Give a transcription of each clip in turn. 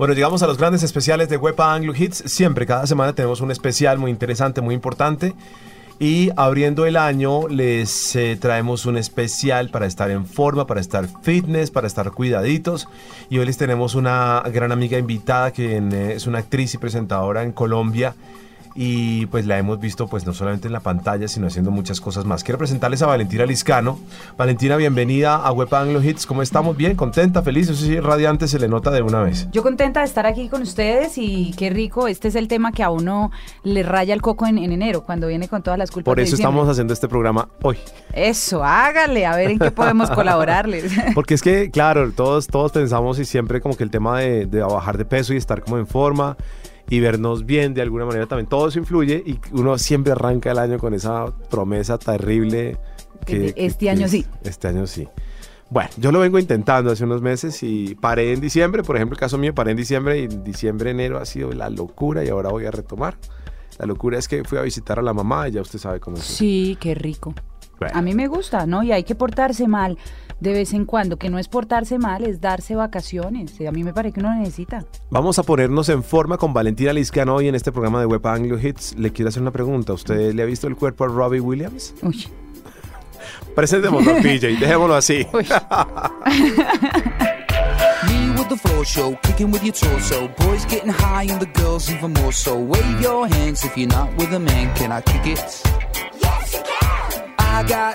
Bueno, llegamos a los grandes especiales de Wepa Anglo Hits. Siempre, cada semana tenemos un especial muy interesante, muy importante. Y abriendo el año les eh, traemos un especial para estar en forma, para estar fitness, para estar cuidaditos. Y hoy les tenemos una gran amiga invitada que eh, es una actriz y presentadora en Colombia y pues la hemos visto pues no solamente en la pantalla sino haciendo muchas cosas más. Quiero presentarles a Valentina Liscano. Valentina, bienvenida a Web Anglo Hits. ¿Cómo estamos? Bien, contenta, feliz, eso sí, radiante se le nota de una vez. Yo contenta de estar aquí con ustedes y qué rico, este es el tema que a uno le raya el coco en, enero cuando viene con todas las culpas. Por eso estamos haciendo este programa hoy. Eso, hágale, a ver en qué podemos colaborarles. Porque es que, claro, todos, todos pensamos y siempre como que el tema de, de bajar de peso y estar como en forma y vernos bien de alguna manera también. Todo eso influye y uno siempre arranca el año con esa promesa terrible. Que, este año sí. Este año sí. Bueno, yo lo vengo intentando hace unos meses y paré en diciembre, por ejemplo, el caso mío, paré en diciembre y en diciembre, enero ha sido la locura y ahora voy a retomar. La locura es que fui a visitar a la mamá y ya usted sabe cómo es. Sí, qué rico. A mí me gusta, ¿no? Y hay que portarse mal de vez en cuando, que no es portarse mal, es darse vacaciones. A mí me parece que uno necesita. Vamos a ponernos en forma con Valentina Liscano hoy en este programa de Web Anglo Hits. Le quiero hacer una pregunta. ¿Usted le ha visto el cuerpo a Robbie Williams? Uy. Presentémoslo, PJ, dejémoslo así. Uy. the floor show, kicking with your torso. Boys getting high and the girls even more so. Wave your hands if you're not with a man. Can I kick it? Yes, you can. I got,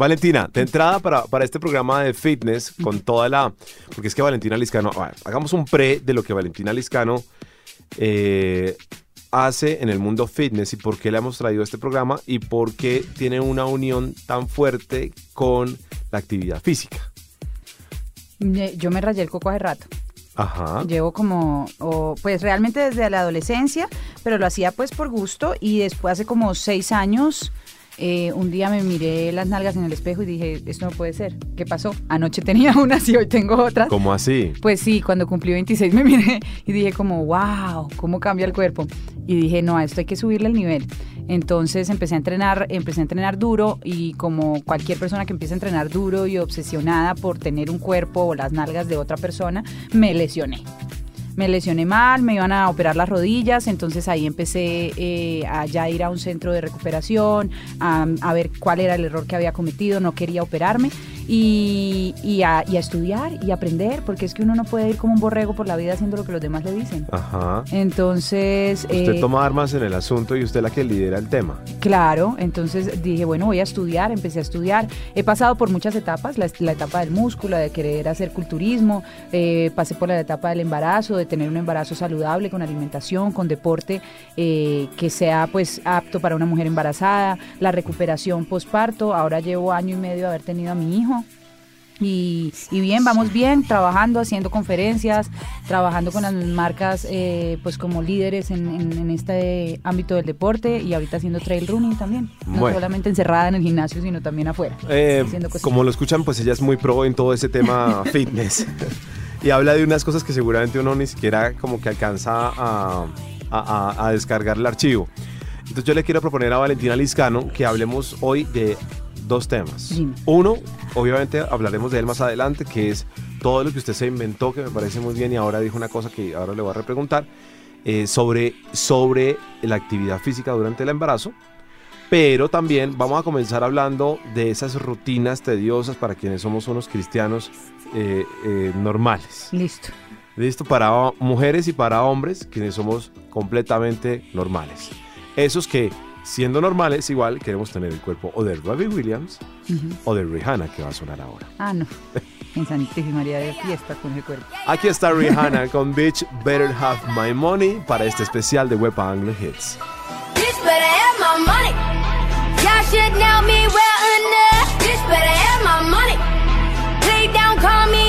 Valentina, de entrada para, para este programa de fitness, con toda la... Porque es que Valentina Liscano, hagamos un pre de lo que Valentina Liscano eh, hace en el mundo fitness y por qué le hemos traído este programa y por qué tiene una unión tan fuerte con la actividad física. Yo me rayé el coco hace rato. Ajá. Llevo como, pues realmente desde la adolescencia, pero lo hacía pues por gusto y después hace como seis años eh, un día me miré las nalgas en el espejo y dije, esto no puede ser. ¿Qué pasó? Anoche tenía unas y hoy tengo otras. ¿Cómo así? Pues sí, cuando cumplí 26 me miré y dije como, wow, cómo cambia el cuerpo. Y dije, no, a esto hay que subirle el nivel. Entonces empecé a entrenar, empecé a entrenar duro y como cualquier persona que empieza a entrenar duro y obsesionada por tener un cuerpo o las nalgas de otra persona, me lesioné me lesioné mal, me iban a operar las rodillas, entonces ahí empecé eh, a ya ir a un centro de recuperación, a, a, ver cuál era el error que había cometido, no quería operarme y, y, a, y, a, estudiar y aprender, porque es que uno no puede ir como un borrego por la vida haciendo lo que los demás le dicen. Ajá. Entonces... Usted eh, toma armas en el asunto y usted es la que lidera el tema. Claro, entonces dije, bueno, voy a estudiar, empecé a estudiar. He pasado por muchas etapas, la, la etapa del músculo, de querer hacer culturismo, eh, pasé por la etapa del embarazo, de tener un embarazo saludable, con alimentación, con deporte eh, que sea pues apto para una mujer embarazada, la recuperación postparto, ahora llevo año y medio de haber tenido a mi hijo y, bien, vamos bien, trabajando, haciendo conferencias, trabajando con las marcas pues como líderes en, este ámbito del deporte y ahorita haciendo trail running también. No solamente encerrada en el gimnasio, sino también afuera. Eh, como lo escuchan, pues ella es muy pro en todo ese tema fitness. Y habla de unas cosas que seguramente uno ni siquiera como que alcanza a, a descargar el archivo. Entonces yo le quiero proponer a Valentina Liscano que hablemos hoy de dos temas. Uno, obviamente hablaremos de él más adelante, que es todo lo que usted se inventó, que me parece muy bien, y ahora dijo una cosa que ahora le voy a repreguntar, eh, sobre, sobre la actividad física durante el embarazo. Pero también vamos a comenzar hablando de esas rutinas tediosas para quienes somos unos cristianos eh, eh, normales. Listo. Listo para mujeres y para hombres, quienes somos completamente normales. Esos que siendo normales, igual queremos tener el cuerpo o de Robbie Williams o de Rihanna, que va a sonar ahora. Ah, no. En Santísima María de fiesta con el cuerpo. Aquí está Rihanna con Bitch Better Have My Money para este especial de Web Anglo Hits. Bitch better have my money. Y'all should know me well enough. Bitch better have my money. call me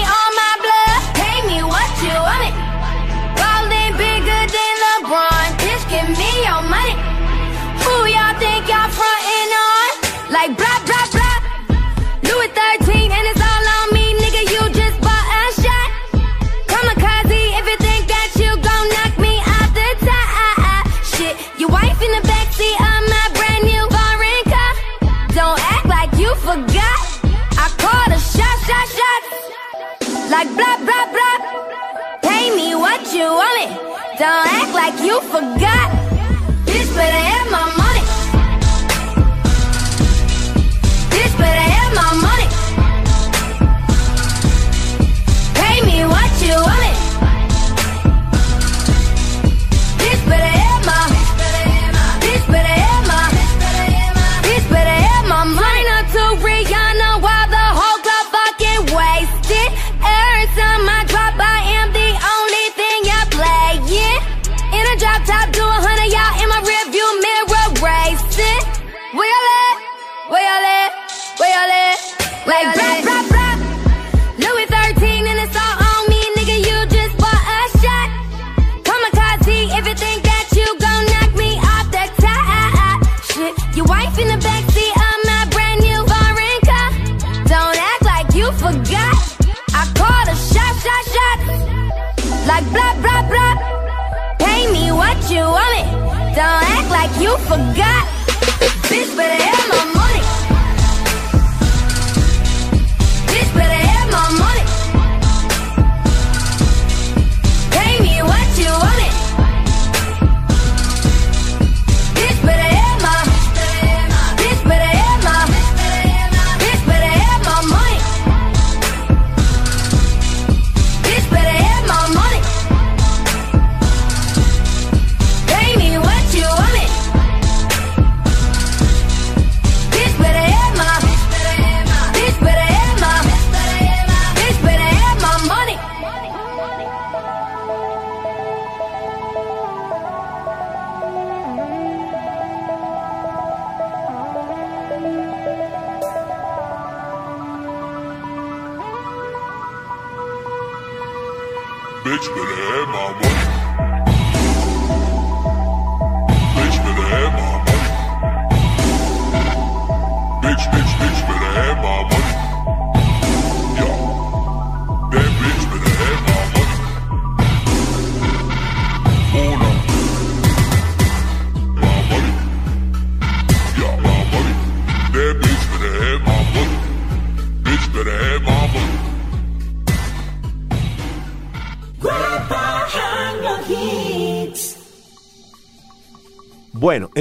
like blah blah blah. Pay me what you want it. Don't act like you forgot. This better have my money. This better have my money. Pay me what you want. like you forgot. Bitch, better have my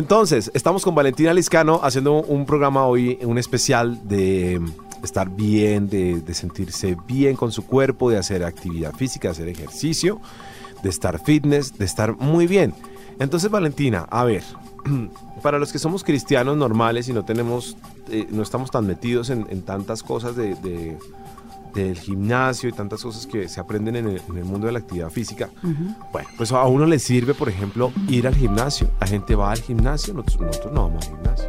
entonces, estamos con Valentina Liscano haciendo un programa hoy, un especial de estar bien, de, sentirse bien con su cuerpo, de hacer actividad física, de hacer ejercicio, de estar fitness, de estar muy bien. Entonces, Valentina, a ver, para los que somos cristianos normales y no tenemos, eh, no estamos tan metidos en, tantas cosas de- del gimnasio y tantas cosas que se aprenden en el, en el mundo de la actividad física, bueno, pues a uno le sirve, por ejemplo, ir al gimnasio. La gente va al gimnasio, nosotros, nosotros no vamos al gimnasio.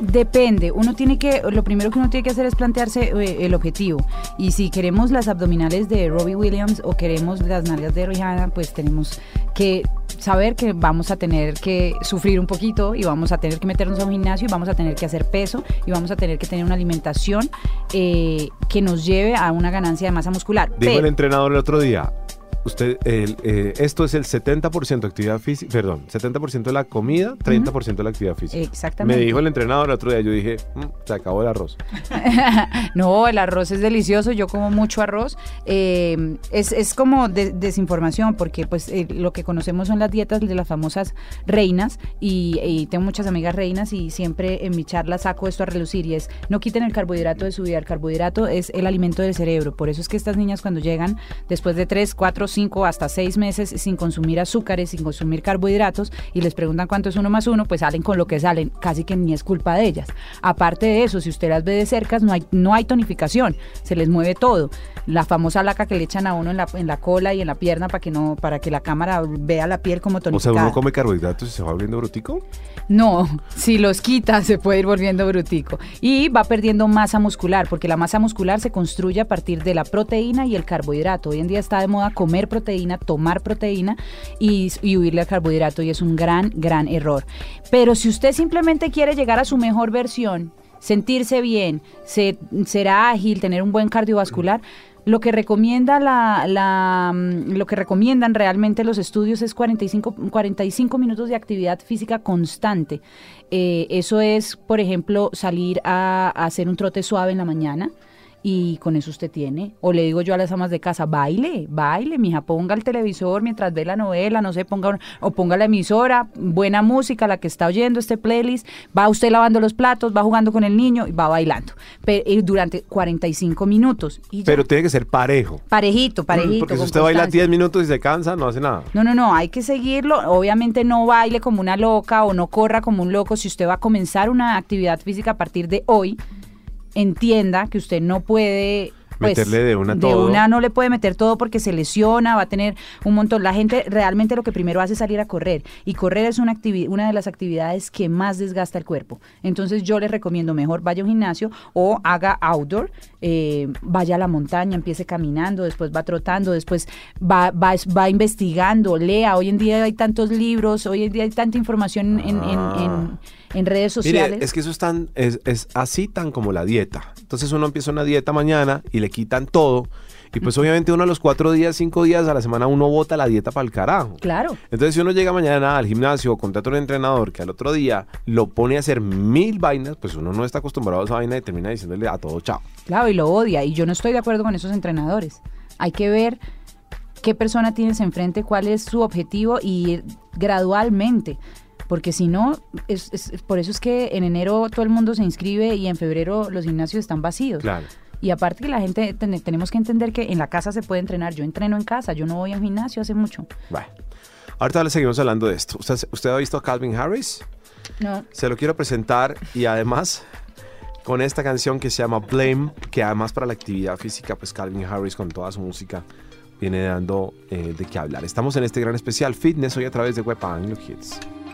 Depende, uno tiene que, lo primero que uno tiene que hacer es plantearse eh, el objetivo. Y si queremos las abdominales de Robbie Williams o queremos las nalgas de Rihanna, pues tenemos que saber que vamos a tener que sufrir un poquito y vamos a tener que meternos a un gimnasio y vamos a tener que hacer peso y vamos a tener que tener una alimentación eh, que nos lleve a una ganancia de masa muscular. Dijo el entrenador el otro día, usted, el, eh, esto es el 70% de actividad física, perdón, 70% de la comida, 30% de la actividad física. Exactamente. Me dijo el entrenador el otro día, yo dije, "Mm, se acabó el arroz. No, el arroz es delicioso, yo como mucho arroz. Eh, es, es como de- desinformación, porque pues eh, lo que conocemos son las dietas de las famosas reinas, y, y tengo muchas amigas reinas y siempre en mi charla saco esto a relucir, y es, no quiten el carbohidrato de su vida, el carbohidrato es el alimento del cerebro, por eso es que estas niñas cuando llegan después de 3, 4, 5, hasta 6 meses sin consumir azúcares, sin consumir carbohidratos, y les preguntan cuánto es uno más uno, pues salen con lo que salen, casi que ni es culpa de ellas. Aparte de eso, si usted las ve de cerca, no hay, no hay tonificación, se les mueve todo. La famosa laca que le echan a uno en la, en la cola y en la pierna para que no, para que la cámara vea la piel como O sea, tonificada. uno come carbohidratos y se va volviendo brutico. No, si los quita se puede ir volviendo brutico. Y va perdiendo masa muscular, porque la masa muscular se construye a partir de la proteína y el carbohidrato. Hoy en día está de moda comer proteína, tomar proteína y, y huirle al carbohidrato y es un gran, gran error. Pero si usted simplemente quiere llegar a su mejor versión, sentirse bien, ser, ser ágil, tener un buen cardiovascular, lo que recomienda la, la, mm, lo que recomiendan realmente los estudios es 45, 45 minutos de actividad física constante. Eh, eso es, por ejemplo, salir a, a hacer un trote suave en la mañana y con eso usted tiene. O le digo yo a las amas de casa, baile, baile, mija, ponga el televisor mientras ve la novela, no sé, ponga o ponga la emisora, buena música, la que está oyendo este playlist, va usted lavando los platos, va jugando con el niño y va bailando. Pe- y durante 45 minutos. Y. Pero tiene que ser parejo. parejito, parejito. Porque si usted baila constancia. 10 minutos y se cansa, no hace nada. No, no, no, hay que seguirlo. Obviamente no baile como una loca o no corra como un loco. Si usted va a comenzar una actividad física a partir de hoy, entienda que usted no puede... pues, Meterle de una de todo. una no le puede meter todo porque se lesiona, va a tener un montón. La gente realmente lo que primero hace es salir a correr y correr es una, activi- una de las actividades que más desgasta el cuerpo. Entonces yo les recomiendo mejor vaya a un gimnasio o haga outdoor, eh, vaya a la montaña, empiece caminando, después va trotando, después va, va, va investigando, lea. Hoy en día hay tantos libros, hoy en día hay tanta información en, en- en- en redes sociales. Mire, es que eso es, tan, es, es así tan como la dieta. Entonces uno empieza una dieta mañana y le quitan todo. Y pues obviamente uno a los cuatro días, cinco días a la semana uno bota la dieta para el carajo. Claro. Entonces si uno llega mañana al gimnasio o contrata a un entrenador que al otro día lo pone a hacer mil vainas, pues uno no está acostumbrado a esa vaina y termina diciéndole a todo chao. Claro, y lo odia. Y yo no estoy de acuerdo con esos entrenadores. Hay que ver qué persona tienes enfrente, cuál es su objetivo y ir gradualmente. Porque si no, es, es- por eso es que en enero todo el mundo se inscribe y en febrero los gimnasios están vacíos. Claro. Y aparte que la gente, ten- tenemos que entender que en la casa se puede entrenar. Yo entreno en casa, yo no voy a un gimnasio hace mucho. Bueno, ahorita le seguimos hablando de esto. ¿Usted, usted ha visto a Calvin Harris? No. Se lo quiero presentar y además con esta canción que se llama Blame, que además para la actividad física, pues Calvin Harris con toda su música viene dando eh, de qué hablar. Estamos en este gran especial Fitness hoy a través de Web Anglo Hits.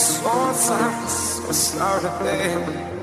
Oh, I'm so sorry, so sorry,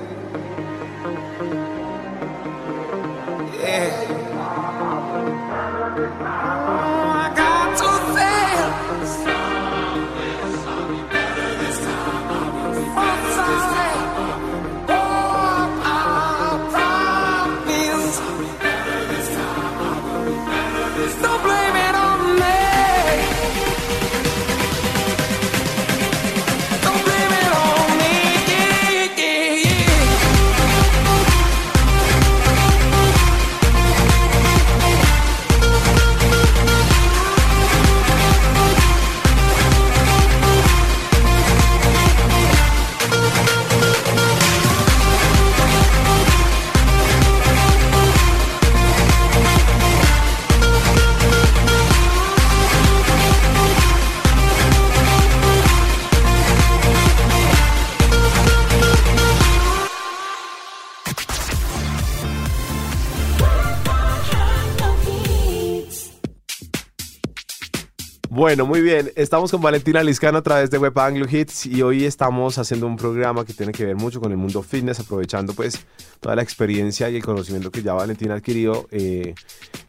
Bueno, muy bien. Estamos con Valentina Liscano a través de Web Anglo Hits y hoy estamos haciendo un programa que tiene que ver mucho con el mundo fitness, aprovechando pues toda la experiencia y el conocimiento que ya Valentina ha adquirido eh,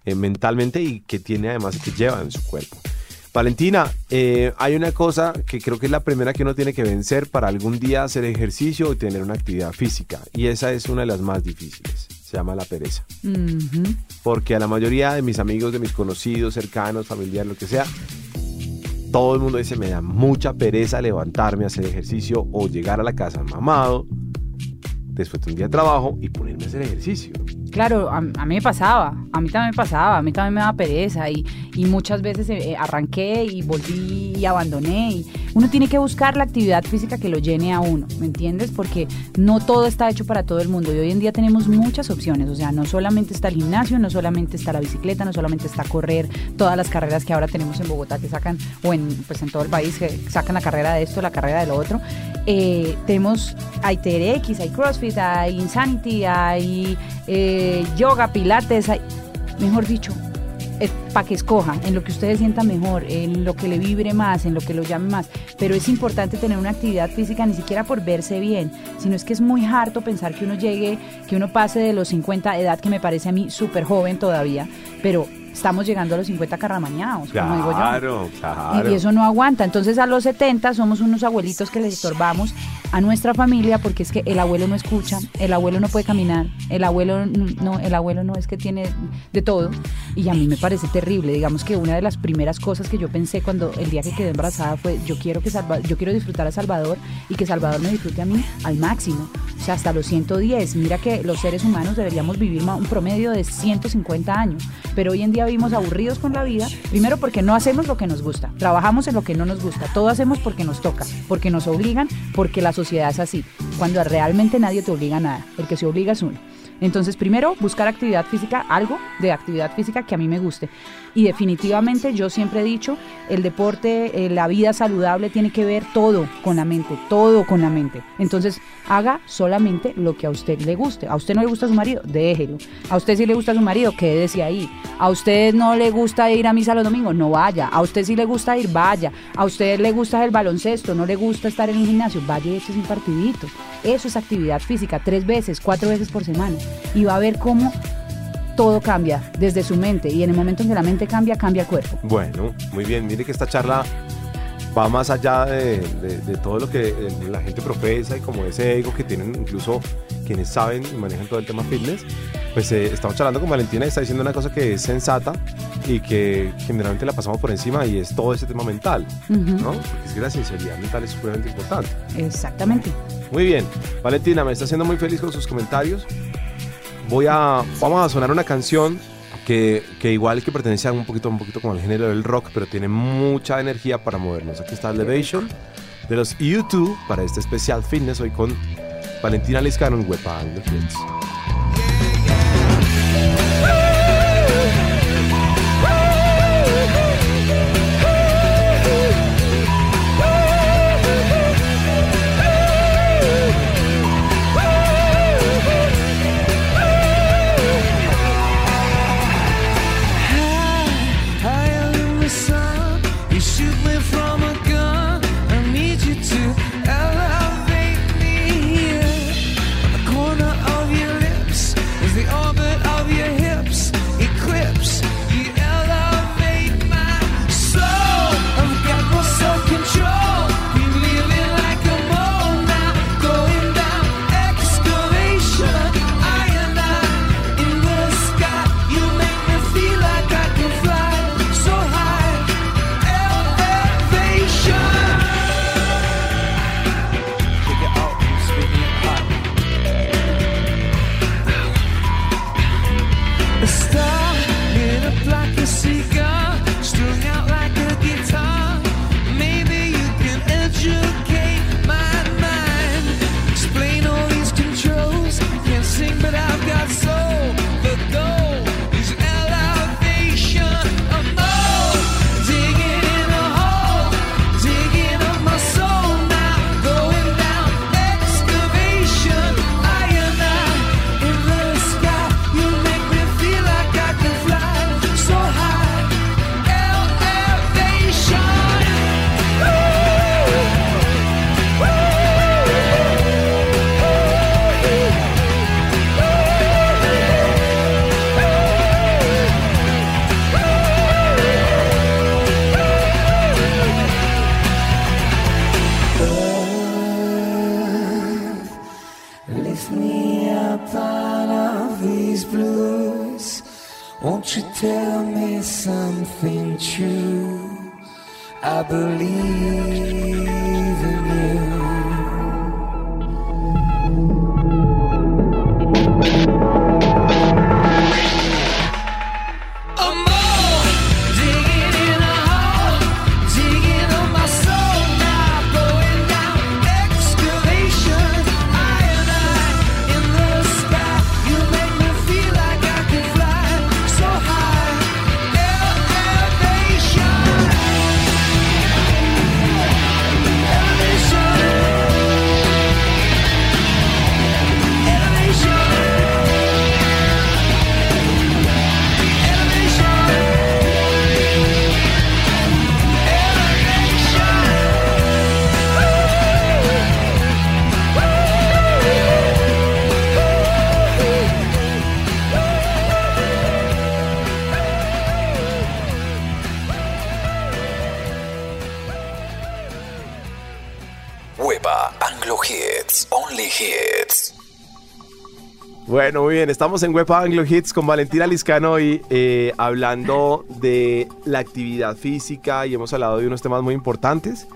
eh, mentalmente y que tiene además que lleva en su cuerpo. Valentina, eh, hay una cosa que creo que es la primera que uno tiene que vencer para algún día hacer ejercicio y tener una actividad física. Y esa es una de las más difíciles. Se llama la pereza. Porque a la mayoría de mis amigos, de mis conocidos, cercanos, familiares, lo que sea, todo el mundo dice, me da mucha pereza levantarme a hacer ejercicio o llegar a la casa mamado después de un día de trabajo y ponerme a hacer ejercicio. Claro, a, mí me pasaba, a mí también me pasaba, a mí también me daba pereza y, y muchas veces eh, arranqué y volví y abandoné. Uno tiene que buscar la actividad física que lo llene a uno, ¿me entiendes? Porque no todo está hecho para todo el mundo y hoy en día tenemos muchas opciones, o sea, no solamente está el gimnasio, no solamente está la bicicleta, no solamente está correr, todas las carreras que ahora tenemos en Bogotá que sacan, o en, pues en todo el país que sacan la carrera de esto, la carrera de lo otro. Eh, tenemos, hay TRX, hay CrossFit, hay Insanity, hay eh, yoga, pilates, mejor dicho, para que escoja, en lo que usted se sienta mejor, en lo que le vibre más, en lo que lo llame más. Pero es importante tener una actividad física ni siquiera por verse bien, sino es que es muy harto pensar que uno llegue, que uno pase de los 50, edad que me parece a mí súper joven todavía, pero estamos llegando a los 50 carramañados, como digo yo. Claro, Y- claro. Y, eso no aguanta. Entonces a los 70 somos unos abuelitos que les estorbamos a nuestra familia porque es que el abuelo no escucha, el abuelo no puede caminar, el abuelo no, el abuelo no es que tiene de todo y a mí me parece terrible. Digamos que una de las primeras cosas que yo pensé cuando el día que quedé embarazada fue yo quiero que yo quiero disfrutar a Salvador y que Salvador me disfrute a mí al máximo, o sea, hasta los 110. Mira que los seres humanos deberíamos vivir un promedio de 150 años, pero hoy en día vivimos aburridos con la vida, primero porque no hacemos lo que nos gusta, trabajamos en lo que no nos gusta, todo hacemos porque nos toca, porque nos obligan, porque la sociedad es así, cuando realmente nadie te obliga a nada, el que se obliga es uno. Entonces, primero, buscar actividad física, algo de actividad física que a mí me guste. Y definitivamente yo siempre he dicho, el deporte, eh, la vida saludable tiene que ver todo con la mente, todo con la mente. Entonces, haga solamente lo que a usted le guste. A usted no le gusta su marido, déjelo. A usted sí le gusta su marido, quédese ahí. A usted no le gusta ir a misa los domingos, no vaya. A usted sí le gusta ir, vaya. A usted le gusta el baloncesto, no le gusta estar en un gimnasio, vaya y échese un partidito. Eso es actividad física, tres veces, cuatro veces por semana. Y va a ver cómo todo cambia desde su mente y en el momento en que la mente cambia, cambia el cuerpo. Bueno, muy bien. Mire que esta charla va más allá de, todo lo que eh, la gente profesa y como ese ego que tienen incluso quienes saben y manejan todo el tema fitness. Pues eh, estamos charlando con Valentina y está diciendo una cosa que es sensata y que generalmente la pasamos por encima y es todo ese tema mental, ¿no? Porque es que la sinceridad mental es supremamente importante. Exactamente. Muy bien. Valentina, me está haciendo muy feliz con sus comentarios voy a, vamos a sonar una canción que, que, igual que pertenece a un poquito, un poquito como al género del rock, pero tiene mucha energía para movernos. Aquí está Elevation de los YouTube para este especial fitness hoy con Valentina Liscano en Wepa believe. Estamos en Web Anglo Hits con Valentina Liscano y eh, hablando de la actividad física y hemos hablado de unos temas muy importantes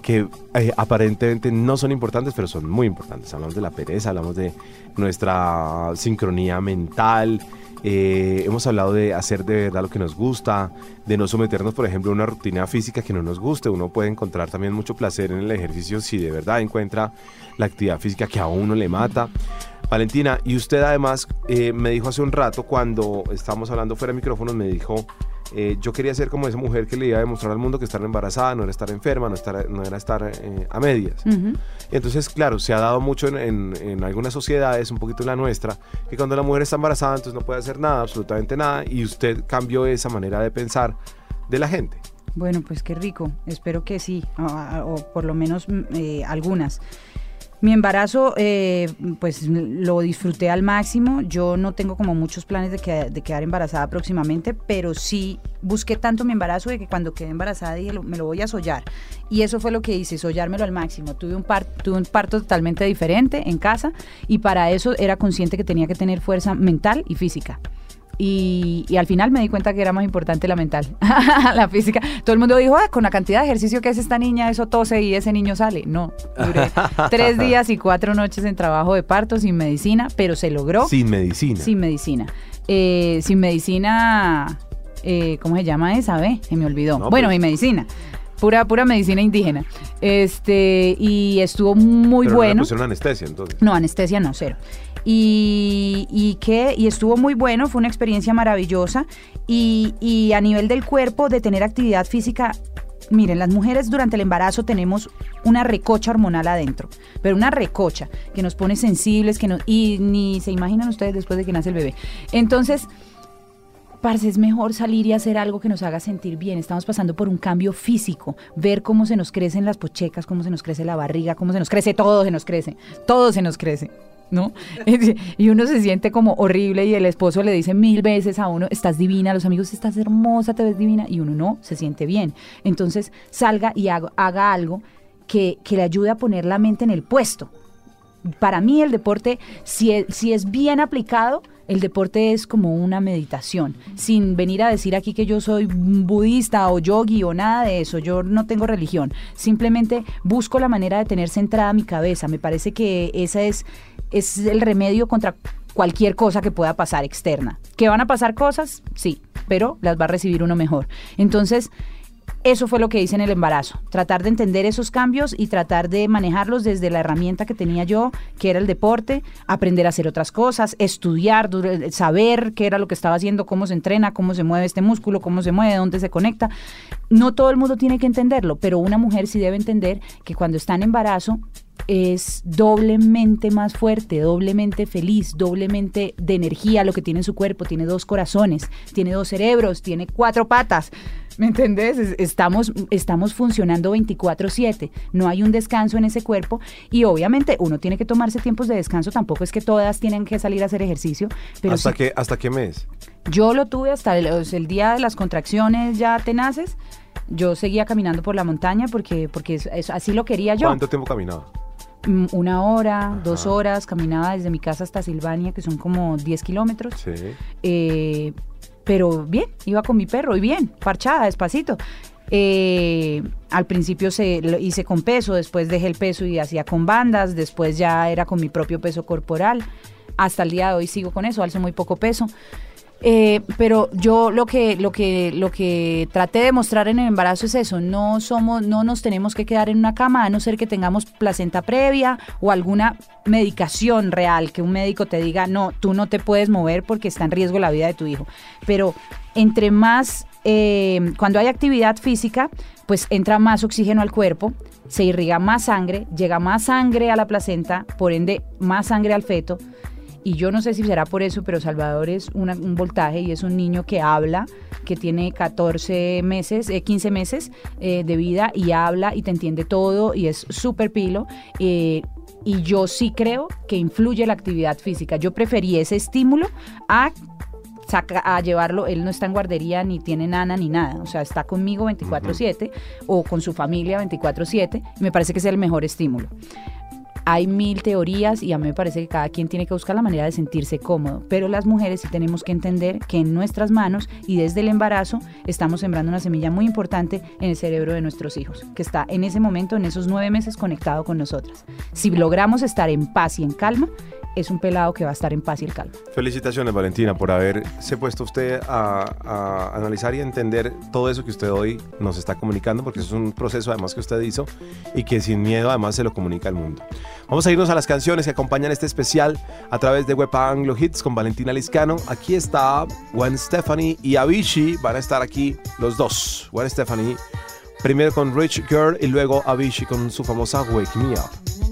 que eh, aparentemente no son importantes, pero son muy importantes. Hablamos de la pereza, hablamos de nuestra sincronía mental, eh, hemos hablado de hacer de verdad lo que nos gusta, de no someternos, por ejemplo, a una rutina física que no nos guste. Uno puede encontrar también mucho placer en el ejercicio si de verdad encuentra la actividad física que a uno le mata. Valentina, y usted además eh, me dijo hace un rato cuando estábamos hablando fuera de micrófonos, me dijo, eh, yo quería ser como esa mujer que le iba a demostrar al mundo que estar embarazada no era estar enferma, no, estar, no era estar eh, a medias. Entonces, claro, se ha dado mucho en, en- en algunas sociedades, un poquito en la nuestra, que cuando la mujer está embarazada entonces no puede hacer nada, absolutamente nada, y usted cambió esa manera de pensar de la gente. Bueno, pues qué rico. Espero que sí, o, o por lo menos mm, algunas. Mi embarazo, eh, pues lo disfruté al máximo. Yo no tengo como muchos planes de, que- de quedar embarazada próximamente, pero sí busqué tanto mi embarazo de que cuando quedé embarazada dije, "Lo- me lo voy a sollar. Y eso fue lo que hice, sollármelo al máximo. Tuve un, par- tuve un parto totalmente diferente en casa y para eso era consciente que tenía que tener fuerza mental y física. Y, y al final me di cuenta que era más importante la mental, la física. Todo el mundo dijo, "Ah, con la cantidad de ejercicio que hace esta niña, eso tose y ese niño sale. No, duré tres días y cuatro noches en trabajo de parto sin medicina, pero se logró Sin medicina. sin medicina. Eh, sin medicina, eh, ¿cómo se llama esa? Ve, se me olvidó. No, bueno, pues- mi medicina. Pura, pura medicina indígena. Este, y estuvo muy Pero no le bueno. pusieron anestesia, entonces. No, anestesia no, cero. Y, que y estuvo muy bueno, fue una experiencia maravillosa. Y, a nivel del cuerpo, de tener actividad física, miren, las mujeres durante el embarazo tenemos una recocha hormonal adentro, pero una recocha que nos pone sensibles, que nos, y ni se imaginan ustedes después de que nace el bebé. Entonces, Parce, es mejor salir y hacer algo que nos haga sentir bien. Estamos pasando por un cambio físico, ver cómo se nos crecen las pochecas, cómo se nos crece la barriga, cómo se nos crece, todo se nos crece, todo se nos crece, ¿no? Y uno se siente como horrible y el esposo le dice mil veces a uno, estás divina, los amigos, estás hermosa, te ves divina, y uno no, se siente bien. Entonces salga y haga, algo que, que le ayude a poner la mente en el puesto para mí el deporte, si es, si es bien aplicado, el deporte es como una meditación, sin venir a decir aquí que yo soy budista o yogi o nada de eso, yo no tengo religión, simplemente busco la manera de tener centrada mi cabeza, me parece que ese es, es el remedio contra cualquier cosa que pueda pasar externa. ¿Que van a pasar cosas? Sí, pero las va a recibir uno mejor. Entonces, eso fue lo que hice en el embarazo, tratar de entender esos cambios y tratar de manejarlos desde la herramienta que tenía yo, que era el deporte, aprender a hacer otras cosas, estudiar, saber qué era lo que estaba haciendo, cómo se entrena, cómo se mueve este músculo, cómo se mueve, dónde se conecta. No todo el mundo tiene que entenderlo, pero una mujer sí debe entender que cuando está en embarazo es doblemente más fuerte, doblemente feliz, doblemente de energía lo que tiene en su cuerpo. Tiene dos corazones, tiene dos cerebros, tiene cuatro patas. ¿Me entendés? Es- Estamos, estamos funcionando 24/7. No hay un descanso en ese cuerpo y obviamente uno tiene que tomarse tiempos de descanso. Tampoco es que todas tienen que salir a hacer ejercicio. Pero ¿Hasta, sí- qué, ¿Hasta qué mes? yo lo tuve hasta el, día de las contracciones ya tenaces. Yo seguía caminando por la montaña porque, porque es- es- así lo quería yo. ¿Cuánto tiempo caminaba? Mm, Una hora, dos horas, caminaba desde mi casa hasta Silvania, que son como 10 kilómetros. Sí. Eh, pero bien, iba con mi perro y bien, parchada, despacito. Eh, al principio se lo hice con peso, después dejé el peso y hacía con bandas, después ya era con mi propio peso corporal. Hasta el día de hoy sigo con eso, alzo muy poco peso. Eh, pero yo lo que, lo que, lo que traté de mostrar en el embarazo es eso, no somos, no nos tenemos que quedar en una cama, a no ser que tengamos placenta previa o alguna medicación real, que un médico te diga, no, tú no te puedes mover porque está en riesgo la vida de tu hijo. Pero entre más, eh, cuando hay actividad física, pues entra más oxígeno al cuerpo, se irriga más sangre, llega más sangre a la placenta, por ende más sangre al feto. Y yo no sé si será por eso, pero Salvador es un voltaje y es un niño que habla, que tiene 14 meses, eh, 15 meses eh, de vida y habla y te entiende todo y es súper pilo. Eh, y yo sí creo que influye la actividad física. Yo preferí ese estímulo a saca a llevarlo, él no está en guardería ni tiene nana ni nada, o sea, está conmigo 24/7 o con su familia 24/7, me parece que es el mejor estímulo hay mil teorías y a mí me parece que cada quien tiene que buscar la manera de sentirse cómodo, pero las mujeres sí tenemos que entender que en nuestras manos y desde el embarazo estamos sembrando una semilla muy importante en el cerebro de nuestros hijos, que está en ese momento, en esos nueve meses conectado con nosotras. Si logramos estar en paz y en calma, es un pelado que va a estar en paz y el calma. Felicitaciones, Valentina, por haberse puesto usted a, analizar y entender todo eso que usted hoy nos está comunicando, porque es un proceso además que usted hizo y que sin miedo además se lo comunica al mundo. Vamos a irnos a las canciones que acompañan este especial a través de Web Anglo Hits con Valentina Liscano. Aquí está Gwen Stephanie y Avicii, van a estar aquí los dos. Gwen Stephanie primero con Rich Girl y luego Avicii con su famosa Wake Me Up.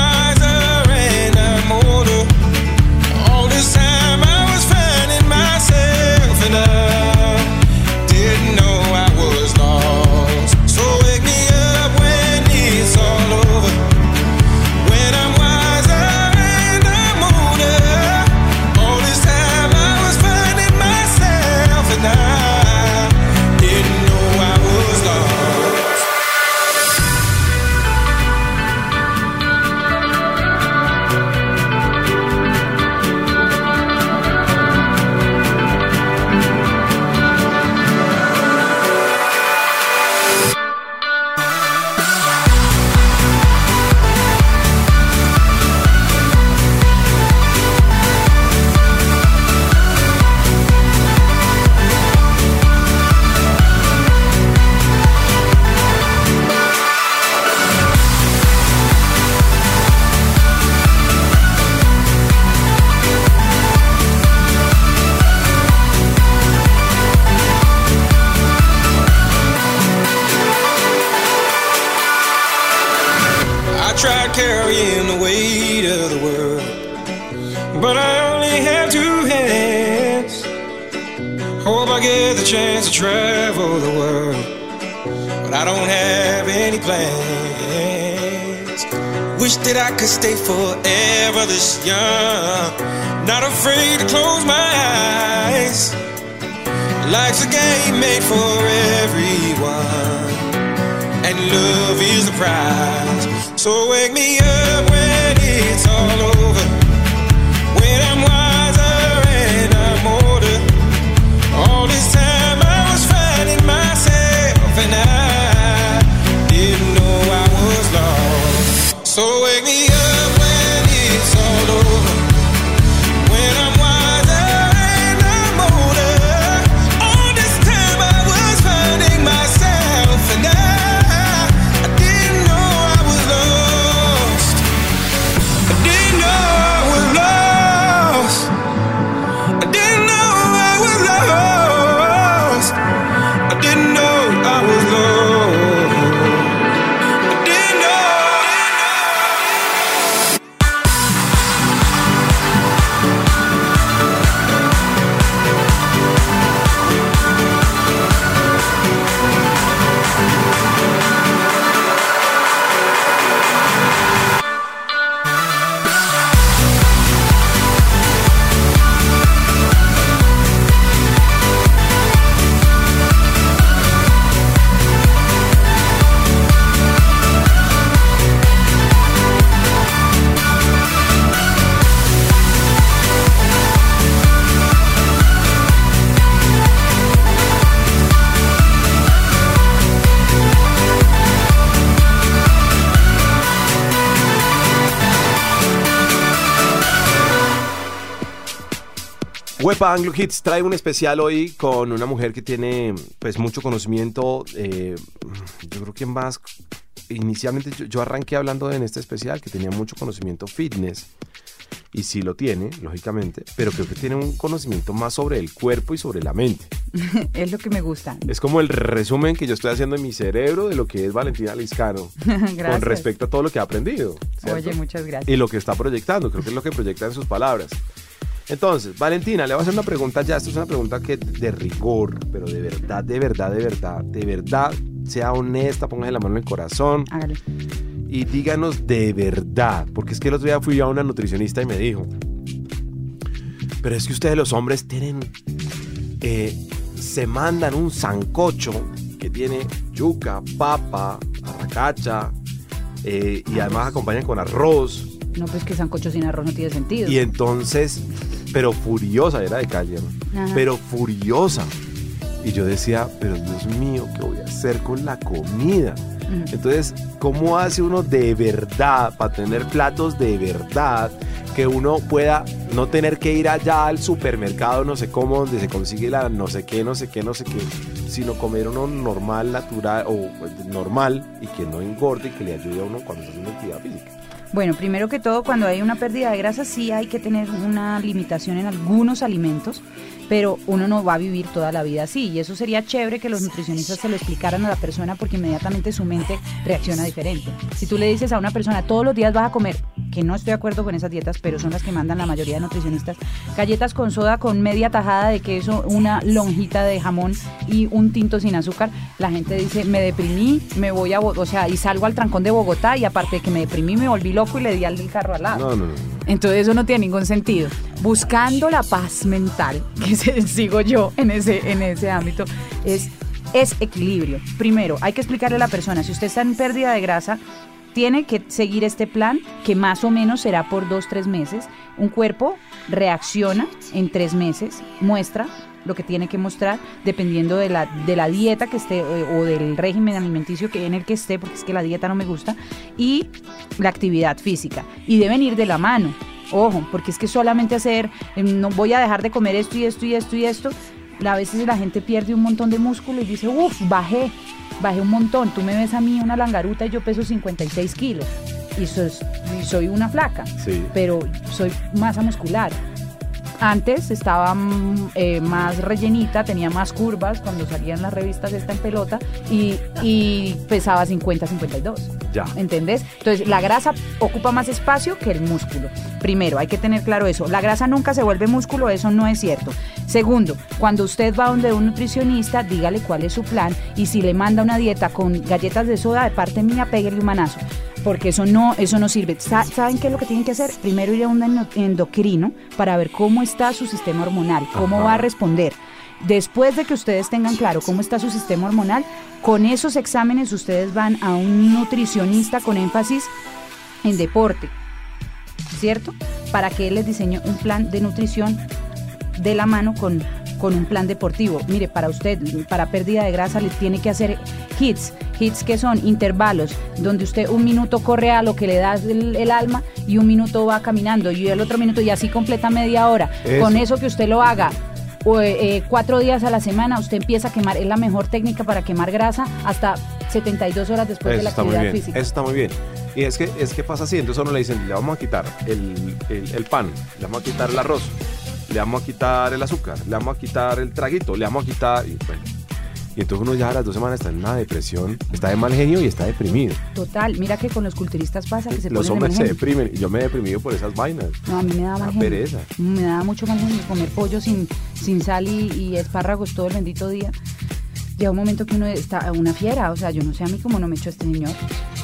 Huepa Anglo Hits trae un especial hoy con una mujer que tiene pues mucho conocimiento. eh, yo creo que más inicialmente yo, yo arranqué hablando en este especial que tenía mucho conocimiento fitness y sí lo tiene, lógicamente, pero creo que tiene un conocimiento más sobre el cuerpo y sobre la mente. es lo que me gusta. Es como el resumen que yo estoy haciendo en mi cerebro de lo que es Valentina Liscano con respecto a todo lo que ha aprendido. ¿cierto? Oye, muchas gracias. y lo que está proyectando, creo que es lo que proyecta en sus palabras. Entonces, Valentina, le voy a hacer una pregunta ya, esto es una pregunta que de rigor, pero de verdad, de verdad, de verdad, de verdad, sea honesta, póngase la mano en el corazón Hágale. y díganos de verdad, porque es que el otro día fui a una nutricionista y me dijo, pero es que ustedes los hombres tienen, eh, se mandan un sancocho que tiene yuca, papa, arracacha, eh, y además acompañan con arroz. No, pues que sancocho sin arroz no tiene sentido. Y entonces, pero furiosa, era de calle, pero furiosa. Y yo decía, pero Dios mío, ¿qué voy a hacer con la comida? Ujú. Entonces, ¿cómo hace uno de verdad para tener platos de verdad que uno pueda no tener que ir allá al supermercado, no sé cómo, donde se consigue la no sé qué, no sé qué, no sé qué, sino comer uno normal, natural o pues, normal y que no engorde y que le ayude a uno cuando está haciendo actividad física. Bueno, primero que todo, cuando hay una pérdida de grasa, sí hay que tener una limitación en algunos alimentos, pero uno no va a vivir toda la vida así. Y eso sería chévere que los nutricionistas se lo explicaran a la persona porque inmediatamente su mente reacciona diferente. Si tú le dices a una persona, todos los días vas a comer, que no estoy de acuerdo con esas dietas, pero son las que mandan la mayoría de nutricionistas, galletas con soda con media tajada de queso, una lonjita de jamón y un tinto sin azúcar, la gente dice, me deprimí, me voy a, o sea, y salgo al trancón de Bogotá y aparte de que me deprimí, me volví loco y le di al del carro al lado. No, no, no. Entonces eso no tiene ningún sentido. Buscando la paz mental, que sigo yo en ese, en ese ámbito, es, es equilibrio. Primero, hay que explicarle a la persona, si usted está en pérdida de grasa, tiene que seguir este plan que más o menos será por dos, tres meses. Un cuerpo reacciona en tres meses, muestra lo que tiene que mostrar dependiendo de la, de la dieta que esté eh, o del régimen alimenticio que en el que esté, porque es que la dieta no me gusta, y la actividad física. Y deben ir de la mano. Ojo, porque es que solamente hacer, eh, no voy a dejar de comer esto y esto y esto y esto, a veces la gente pierde un montón de músculo y dice, uff, bajé, bajé un montón. Tú me ves a mí una langaruta y yo peso 56 kilos y, sos- y soy una flaca, Sí. pero soy masa muscular. Antes estaba mm, eh, más rellenita, tenía más curvas cuando salían las revistas esta en pelota y, y pesaba 50, 52. Ya. ¿Entendés? Entonces, la grasa ocupa más espacio que el músculo. Primero, hay que tener claro eso. La grasa nunca se vuelve músculo, eso no es cierto. Segundo, cuando usted va donde un nutricionista, dígale cuál es su plan y si le manda una dieta con galletas de soda, de parte mía, pégale un manazo. Porque eso no, eso no sirve. Sa- ¿Saben qué es lo que tienen que hacer? Primero ir a un endo- endocrino para ver cómo está su sistema hormonal, cómo Ajá. va a responder. Después de que ustedes tengan claro cómo está su sistema hormonal, con esos exámenes ustedes van a un nutricionista con énfasis en deporte, ¿cierto? Para que él les diseñe un plan de nutrición de la mano con, con un plan deportivo. Mire, para usted, para pérdida de grasa, le tiene que hacer hits, hits que son intervalos, donde usted un minuto corre a lo que le da el, el alma y un minuto va caminando y el otro minuto y así completa media hora. Eso. Con eso que usted lo haga o, eh, cuatro días a la semana, usted empieza a quemar, es la mejor técnica para quemar grasa hasta 72 horas después de la actividad bien. física. Eso está muy bien. Y es que, es que pasa así. Entonces a uno le dicen, le vamos a quitar el, el- el pan, le vamos a quitar el arroz, le vamos a quitar el azúcar, le vamos a quitar el traguito, le vamos a quitar... Y, bueno, y entonces uno ya a las dos semanas está en una depresión, está de mal genio y está deprimido. Total, mira que con los culturistas pasa que se Los ponen de hombres mal se genio. deprimen y yo me he deprimido por esas vainas. No, a mí me da mal genio. pereza. Me da mucho mal genio comer pollo sin, sin sal y, y espárragos todo el bendito día. Llega un momento que uno está una fiera, o sea, yo no sé a mí cómo no me echó este señor.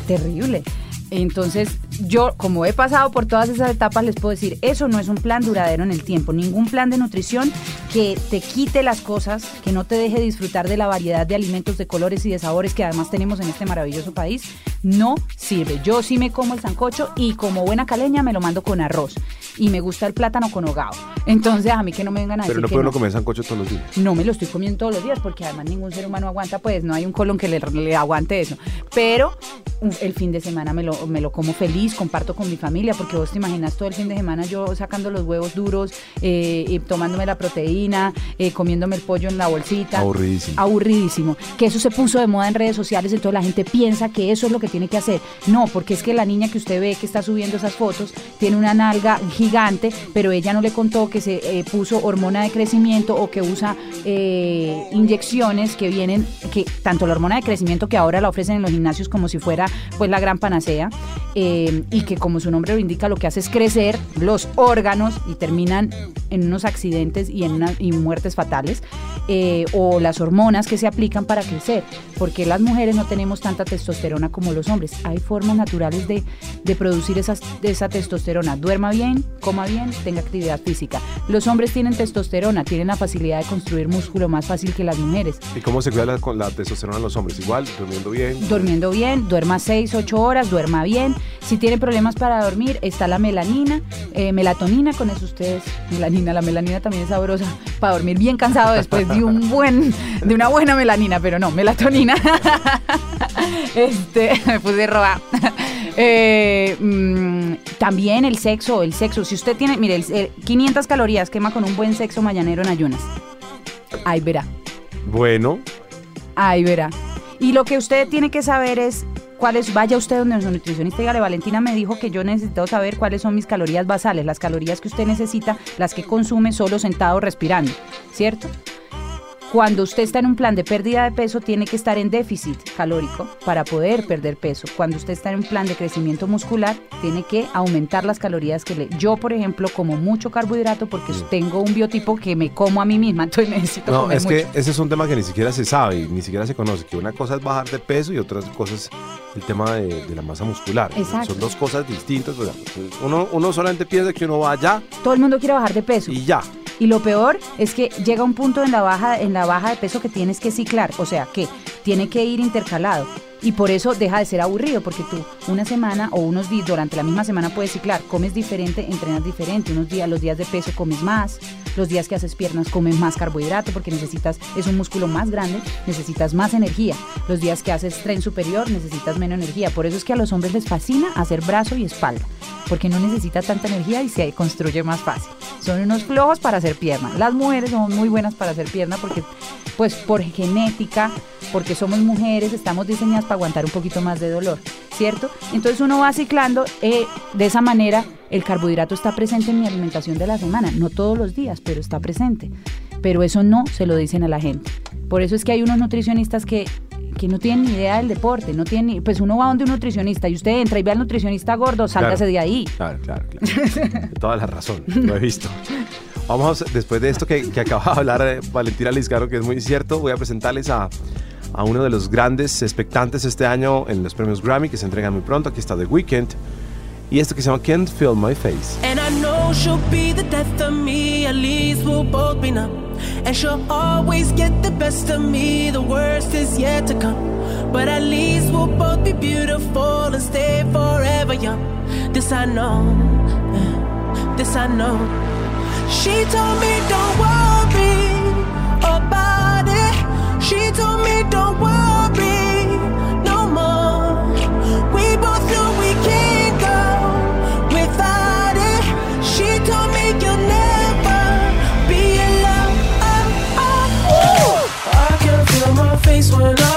Terrible. Entonces, yo, como he pasado por todas esas etapas, les puedo decir, eso no es un plan duradero en el tiempo. Ningún plan de nutrición que te quite las cosas, que no te deje disfrutar de la variedad de alimentos, de colores y de sabores que además tenemos en este maravilloso país, no sirve. Yo sí me como el sancocho y como buena caleña me lo mando con arroz. Y me gusta el plátano con hogao. Entonces, a mí que no me vengan a Pero decir no que puede uno no. comer sancocho todos los días. No me lo estoy comiendo todos los días porque además ningún ser humano aguanta, pues no hay un colon que le, le aguante eso. Pero el fin de semana me lo, me lo como feliz, comparto con mi familia, porque vos te imaginas todo el fin de semana yo sacando los huevos duros, eh, y tomándome la proteína, eh, comiéndome el pollo en la bolsita. Aburridísimo. Aburridísimo. Que eso se puso de moda en redes sociales, entonces la gente piensa que eso es lo que tiene que hacer. No, porque es que la niña que usted ve que está subiendo esas fotos tiene una nalga gigante, pero ella no le contó que se eh, puso hormona de crecimiento o que usa inyecciones que vienen, que tanto la hormona de crecimiento que ahora la ofrecen en los gimnasios como si fuera pues la gran panacea, eh, y que como su nombre lo indica, lo que hace es crecer los órganos y terminan en unos accidentes y en una- y muertes fatales, eh, o las hormonas que se aplican para crecer, porque las mujeres no tenemos tanta testosterona como los hombres. Hay formas naturales de, de producir esas, de esa testosterona. Duerma bien, coma bien, tenga actividad física. Los hombres tienen testosterona, tienen la facilidad de construir músculo más fácil que las mujeres. ¿Y cómo se cuida la, con la testosterona en los hombres? Igual, durmiendo bien. Durmiendo bien, duerma 6, 8 horas, duerma bien. Si tiene problemas para dormir, está la melanina, eh, melatonina, con eso ustedes, melanina, la melanina también es sabrosa, para dormir bien cansado después de un buen, de una buena melanina, pero no, melatonina. este, me puse roba. Eh, mm, también el sexo, el sexo. Si usted tiene, mire, el- el 500 calorías quema con un buen sexo mañanero en ayunas. Ahí verá. Bueno, Ahí verá. Y lo que usted tiene que saber es cuáles, vaya usted donde su nutricionista, dígale, Valentina me dijo que yo necesito saber cuáles son mis calorías basales, las calorías que usted necesita, las que consume solo sentado respirando, ¿cierto? Cuando usted está en un plan de pérdida de peso, tiene que estar en déficit calórico para poder perder peso. Cuando usted está en un plan de crecimiento muscular, tiene que aumentar las calorías que le... Yo, por ejemplo, como mucho carbohidrato porque tengo un biotipo que me como a mí misma, entonces necesito no, comer es mucho. que ese es un tema que ni siquiera se sabe y ni siquiera se conoce, que una cosa es bajar de peso y otra cosa es el tema de, de la masa muscular. Exacto. Son dos cosas distintas. sea, uno, uno solamente piensa que uno va allá Todo el mundo quiere bajar de peso. y ya. Y lo peor es que llega un punto en la baja en la baja de peso que tienes que ciclar, o sea, que tiene que ir intercalado. Y por eso deja de ser aburrido, porque tú una semana o unos días durante la misma semana puedes ciclar, comes diferente, entrenas diferente, unos días, los días de peso comes más, los días que haces piernas comes más carbohidrato porque necesitas, es un músculo más grande, necesitas más energía, los días que haces tren superior necesitas menos energía, por eso es que a los hombres les fascina hacer brazo y espalda, porque no necesita tanta energía y se construye más fácil. Son unos flojos para hacer pierna. Las mujeres somos muy buenas para hacer pierna porque, pues, por genética, porque somos mujeres, estamos diseñadas para aguantar un poquito más de dolor, ¿cierto? Entonces uno va ciclando, eh, de esa manera el carbohidrato está presente en mi alimentación de la semana, no todos los días, pero está presente. Pero eso no se lo dicen a la gente. Por eso es que hay unos nutricionistas que que no tienen ni idea del deporte, no tienen ni- pues uno va donde un nutricionista y usted entra y ve al nutricionista gordo, sálgase Claro. de ahí. Claro, claro, claro. Toda la razón, lo he visto. Vamos, después de esto que, que acaba de hablar eh, Valentina Lizcaro, que es muy cierto, voy a presentarles a, a uno de los grandes expectantes este año en los premios Grammy, que se entregan muy pronto. Aquí está The Weeknd. Y esto que se llama Can't Feel My Face. And I know she'll be the death of me, at least we'll both be numb. And she'll always get the best of me, the worst is yet to come. But at least we'll both be beautiful and stay forever young. This I know, this I know. She told me don't worry about it. She told me don't worry no more. We both know we can't go without it. She told me you'll never be alone. Uh, uh. I can feel my face when I'm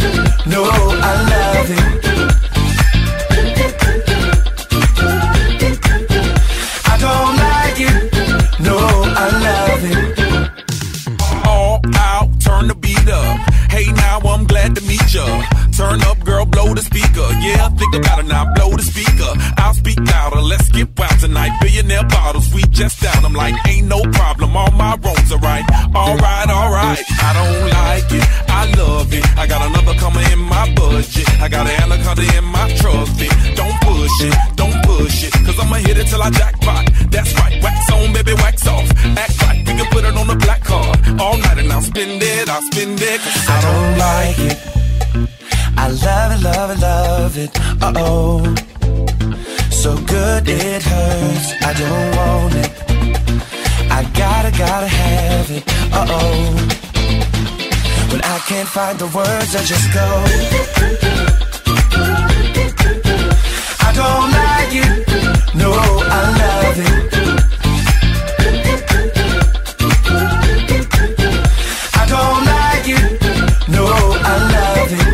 No, I love it. I don't like it. No, I love it. all out, turn the beat up. Hey, now I'm glad to meet ya. Turn up, girl, blow the speaker. Yeah, think about it now, blow the speaker. I'll speak louder, let's get wild tonight. Billionaire bottles, we just down. I'm like, ain't no problem, all my wrongs are right. Alright, alright, I don't like it, I love it. I got another coming in my budget. I got an anaconda in my trophy. Don't push it, don't push it, cause I'ma hit it till I jackpot. That's right, wax on, baby, wax off. Act right, we can put it on the black card. All night and I'll spend it, I'll spend it. Cause I don't like it. I love it, love it, love it. Uh oh. So good it hurts. I don't want it. I gotta, gotta have it. Uh oh. When I can't find the words, I just go. I don't like it. No, I love it. I don't like it. No, I love it.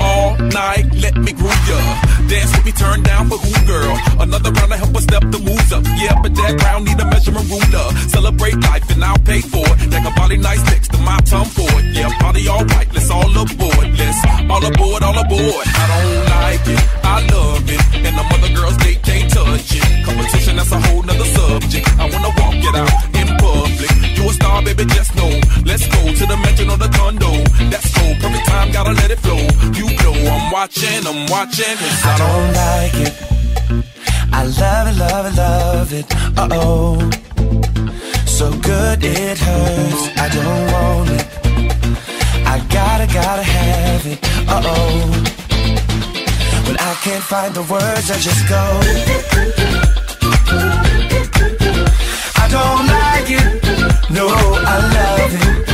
all night, let me groove ya. Dance with me, turn down for who, girl? Another round to help us step the moves up. Yeah, but that round need a measurement ruler. Celebrate life and I'll pay for it. Take a body nice next to my tongue for it. Yeah, party all right, let's all aboard. Let's all aboard, all aboard. I don't like it, I love it. And the mother girls, they can't touch it. Competition, that's a whole nother subject. I wanna walk watching, I'm watching. Cause I I don't don't like it. I love it, love it, love it. Uh oh. So good it hurts. I don't want it. I gotta, gotta have it. Uh oh. When I can't find the words, I just go. I don't like it. No, I love it.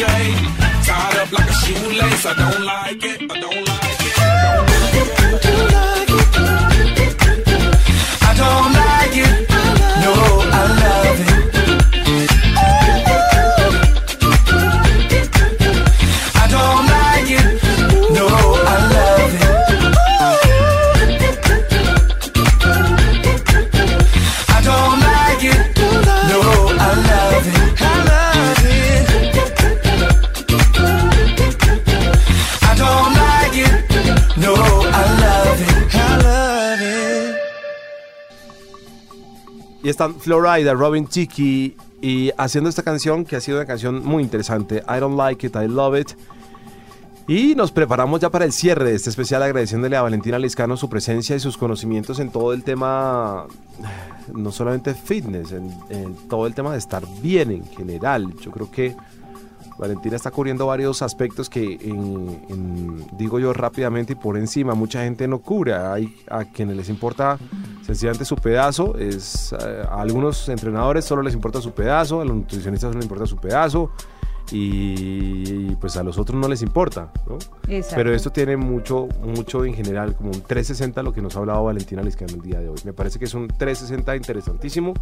Touche. Tied up like a shoelace. I don't like it. Florida, Robin Tiki y haciendo esta canción que ha sido una canción muy interesante. I don't like it, I love it. Y nos preparamos ya para el cierre de este especial agradeciéndole a Valentina Liscano su presencia y sus conocimientos en todo el tema, no solamente fitness, en todo el tema de estar bien en general. Yo creo que Valentina está cubriendo varios aspectos que, digo yo rápidamente y por encima, mucha gente no cubre. Hay a quienes les importa sencillamente su pedazo. Es, eh, a algunos entrenadores solo les importa su pedazo, a los nutricionistas solo les importa su pedazo. Y, pues a los otros no les importa, ¿no? Exacto. Pero esto tiene mucho, mucho en general, como un 360 lo que nos ha hablado Valentina Liscano el día de hoy. Me parece que es un 360 interesantísimo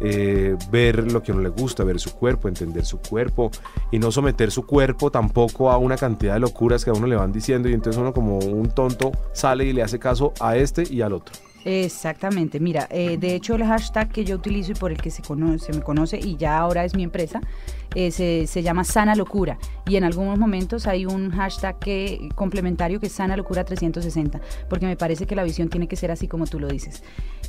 eh, ver lo que a uno le gusta, ver su cuerpo, entender su cuerpo y no someter su cuerpo tampoco a una cantidad de locuras que a uno le van diciendo y entonces uno como un tonto sale y le hace caso a este y al otro. Exactamente, mira, eh, de hecho el hashtag que yo utilizo y por el que se, conoce, se me conoce y ya ahora es mi empresa, eh, se, llama Sana Locura y en algunos momentos hay un hashtag que, complementario que es Sana Locura 360, porque me parece que la visión tiene que ser así como tú lo dices.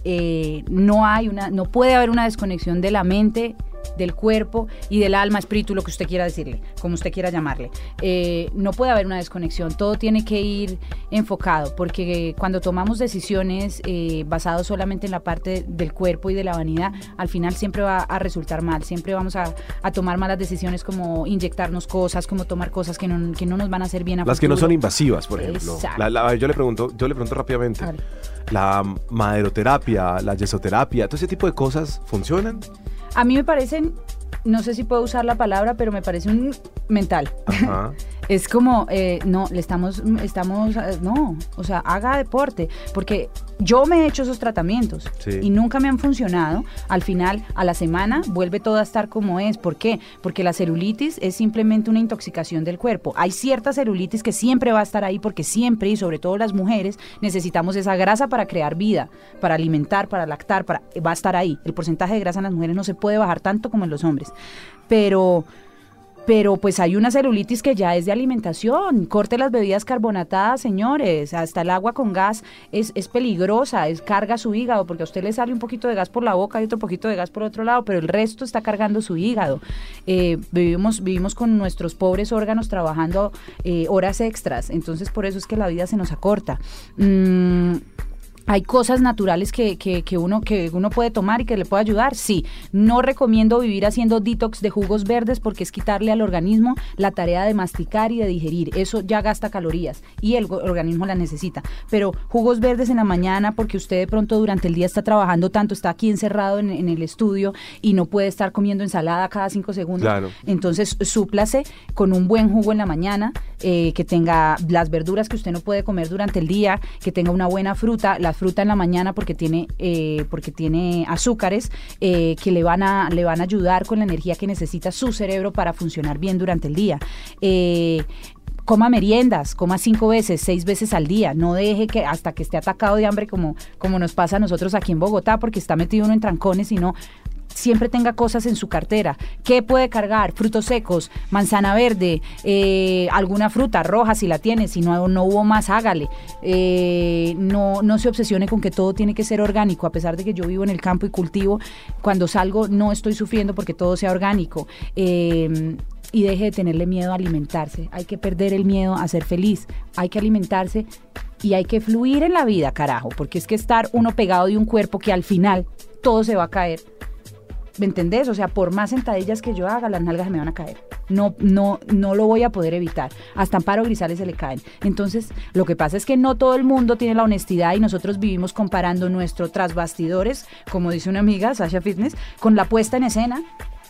Eh, no hay una, no puede haber una desconexión de la mente del cuerpo y del alma, espíritu, lo que usted quiera decirle, como usted quiera llamarle. Eh, no puede haber una desconexión, todo tiene que ir enfocado, porque cuando tomamos decisiones eh, basadas solamente en la parte del cuerpo y de la vanidad, al final siempre va a resultar mal, siempre vamos a, a tomar malas decisiones como inyectarnos cosas, como tomar cosas que no, que no nos van a hacer bien a Las que no son invasivas, por ejemplo. La- la- yo le pregunto, yo le pregunto rápidamente. La maderoterapia, la yesoterapia, todo ese tipo de cosas funcionan. A mí me parecen, no sé si puedo usar la palabra, pero me parece un mental. Ajá. Es como, eh, no, le estamos, estamos, eh, no, o sea, haga deporte, porque yo me he hecho esos tratamientos Sí. y nunca me han funcionado. Al final, a la semana, vuelve todo a estar como es. ¿Por qué? Porque la celulitis es simplemente una intoxicación del cuerpo. Hay cierta celulitis que siempre va a estar ahí porque siempre, y sobre todo las mujeres, necesitamos esa grasa para crear vida, para alimentar, para lactar, para, va a estar ahí. El porcentaje de grasa en las mujeres no se puede bajar tanto como en los hombres. Pero pero pues hay una celulitis que ya es de alimentación. Corte las bebidas carbonatadas, señores. Hasta el agua con gas es, es peligrosa, es carga su hígado, porque a usted le sale un poquito de gas por la boca y otro poquito de gas por otro lado, pero el resto está cargando su hígado. Eh, vivimos, vivimos con nuestros pobres órganos trabajando eh, horas extras, entonces por eso es que la vida se nos acorta. Mm, hay cosas naturales que, que, que uno, que uno puede tomar y que le puede ayudar, sí. No recomiendo vivir haciendo detox de jugos verdes porque es quitarle al organismo la tarea de masticar y de digerir. Eso ya gasta calorías y el organismo la necesita. Pero jugos verdes en la mañana porque usted de pronto durante el día está trabajando tanto, está aquí encerrado en, en el estudio y no puede estar comiendo ensalada cada cinco segundos. Claro. Entonces, súplase con un buen jugo en la mañana, eh, que tenga las verduras que usted no puede comer durante el día, que tenga una buena fruta, la fruta en la mañana porque tiene, eh, porque tiene azúcares eh, que le van, a, le van a ayudar con la energía que necesita su cerebro para funcionar bien durante el día. Eh, Coma meriendas, coma cinco veces, seis veces al día. No deje que hasta que esté atacado de hambre como, como nos pasa a nosotros aquí en Bogotá, porque está metido uno en trancones y no, siempre tenga cosas en su cartera. ¿Qué puede cargar? Frutos secos, manzana verde, eh, alguna fruta roja si la tiene, si no, no hubo más, hágale. Eh, no, no se obsesione con que todo tiene que ser orgánico, a pesar de que yo vivo en el campo y cultivo, cuando salgo no estoy sufriendo porque todo sea orgánico. Eh, y deje de tenerle miedo a alimentarse. Hay que perder el miedo a ser feliz. Hay que alimentarse y hay que fluir en la vida, carajo, porque es que estar uno pegado de un cuerpo que al final todo se va a caer. ¿Me entendés? O sea, por más sentadillas que yo haga, las nalgas se me van a caer. No, no, no lo voy a poder evitar. Hasta Amparo Grisales se le caen. Entonces, lo que pasa es que no todo el mundo tiene la honestidad y nosotros vivimos comparando nuestro tras bastidores, como dice una amiga, Sasha Fitness, con la puesta en escena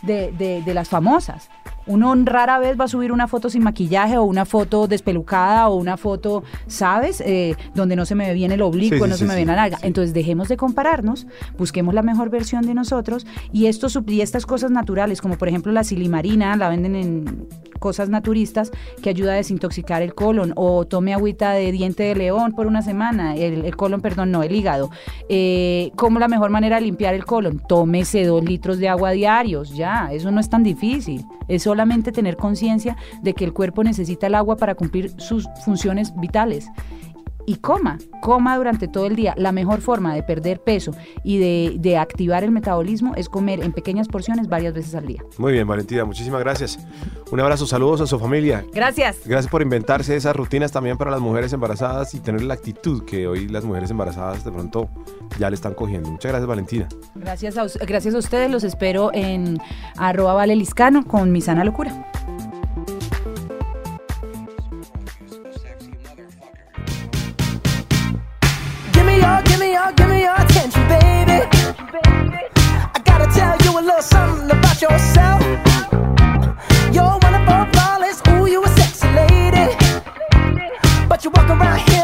de, de- de las famosas. Uno rara vez va a subir una foto sin maquillaje o una foto despelucada o una foto, ¿sabes? Eh, donde no se me ve bien el oblicuo, Sí, sí, no se sí, me ve la sí. Entonces dejemos de compararnos, busquemos la mejor versión de nosotros y, estos, y estas cosas naturales, como por ejemplo la silimarina, la venden en cosas naturistas que ayuda a desintoxicar el colon o tome agüita de diente de león por una semana, el, el colon, perdón, no, el hígado. Eh, ¿Cómo la mejor manera de limpiar el colon? Tómese dos litros de agua diarios, ya, eso no es tan difícil. Es solamente tener conciencia de que el cuerpo necesita el agua para cumplir sus funciones vitales y coma, coma durante todo el día. La mejor forma de perder peso y de, de activar el metabolismo es comer en pequeñas porciones varias veces al día. Muy bien, Valentina, muchísimas gracias. Un abrazo, saludos a su familia. Gracias. Gracias por inventarse esas rutinas también para las mujeres embarazadas y tener la actitud que hoy las mujeres embarazadas de pronto ya le están cogiendo. Muchas gracias, Valentina. Gracias a, gracias a ustedes, los espero en arroba valeliscano con mi sana locura. Give me your, give me your, attention, baby. I gotta tell you a little something about yourself. You're one of ooh, you a sexy lady. But you walk around here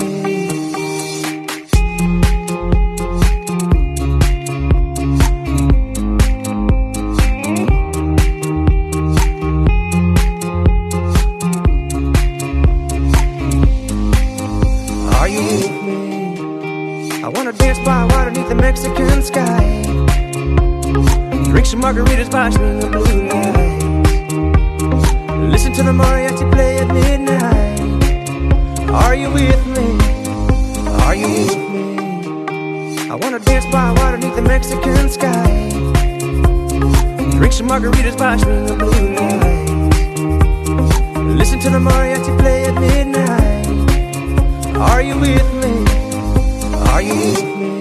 Margaritas by swinging blue lights. Listen to the mariachi play at midnight. Are you with me? Are you with me? I wanna dance by water beneath the Mexican sky. Drink some margaritas by the blue lights. Listen to the mariachi play at midnight. Are you with me? Are you with me?